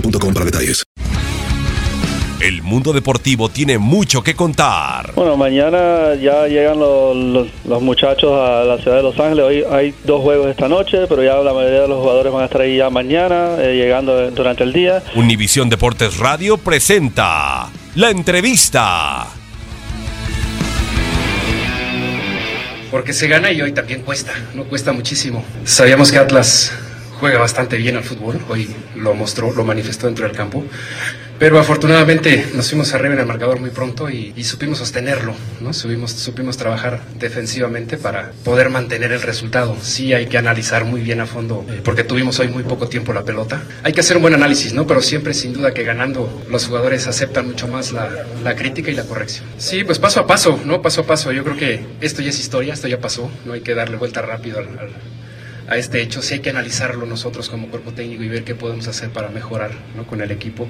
boostmobile.com para detalles. El mundo deportivo tiene mucho que contar. Bueno, mañana ya llegan los, los- los muchachos a la ciudad de Los Ángeles. Hoy hay dos juegos esta noche, pero ya la mayoría de los jugadores van a estar ahí ya mañana, eh, llegando durante el día. Univisión Deportes Radio presenta la entrevista. Porque se gana y hoy también cuesta, no cuesta muchísimo. Sabíamos que Atlas juega bastante bien al fútbol, hoy lo mostró, lo manifestó dentro del campo. Pero afortunadamente nos fuimos arriba en el marcador muy pronto y, y supimos sostenerlo, ¿no? Supimos, supimos trabajar defensivamente para poder mantener el resultado. Sí hay que analizar muy bien a fondo, eh, porque tuvimos hoy muy poco tiempo la pelota. Hay que hacer un buen análisis, ¿no? Pero siempre sin duda que ganando los jugadores aceptan mucho más la, la crítica y la corrección. Sí, pues paso a paso, ¿no? Paso a paso. Yo creo que esto ya es historia, esto ya pasó, no hay que darle vuelta rápido al- al, a este hecho. Sí hay que analizarlo nosotros como cuerpo técnico y ver qué podemos hacer para mejorar ¿no? con el equipo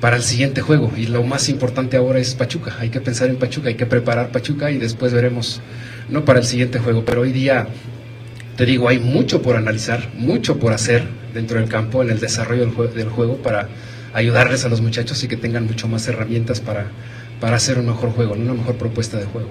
para el siguiente juego. Y lo más importante ahora es Pachuca. Hay que pensar en Pachuca, hay que preparar Pachuca y después veremos no para el siguiente juego. Pero hoy día, te digo, hay mucho por analizar, mucho por hacer dentro del campo, en el desarrollo del, del juego para ayudarles a los muchachos y que tengan mucho más herramientas para, para hacer un mejor juego, ¿no? una mejor propuesta de juego.